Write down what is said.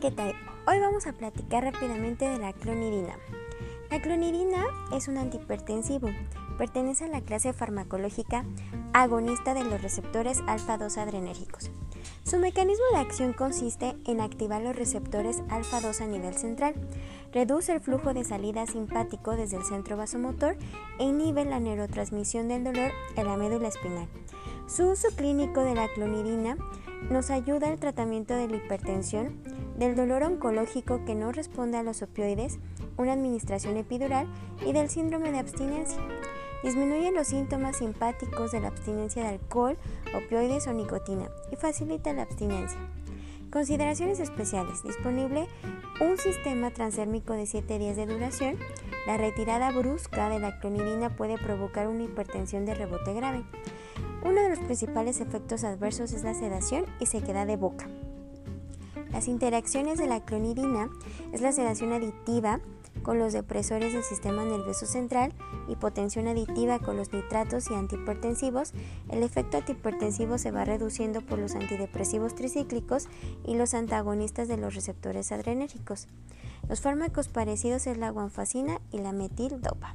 ¿qué tal? Hoy vamos a platicar rápidamente de la clonidina. La clonidina es un antihipertensivo. Pertenece a la clase farmacológica agonista de los receptores alfa-2 adrenérgicos. Su mecanismo de acción consiste en activar los receptores alfa-2 a nivel central, reduce el flujo de salida simpático desde el centro vasomotor e inhibe la neurotransmisión del dolor en la médula espinal. Su uso clínico de la clonidina nos ayuda al tratamiento de la hipertensión, del dolor oncológico que no responde a los opioides, una administración epidural y del síndrome de abstinencia. Disminuye los síntomas simpáticos de la abstinencia de alcohol, opioides o nicotina y facilita la abstinencia. Consideraciones especiales. Disponible un sistema transérmico de 7 días de duración. La retirada brusca de la clonidina puede provocar una hipertensión de rebote grave. Uno de los principales efectos adversos es la sedación y sequedad de boca. Las interacciones de la clonidina es la sedación aditiva con los depresores del sistema nervioso central, hipotensión aditiva con los nitratos y antihipertensivos, el efecto antihipertensivo se va reduciendo por los antidepresivos tricíclicos y los antagonistas de los receptores adrenérgicos. Los fármacos parecidos es la guanfacina y la metildopa.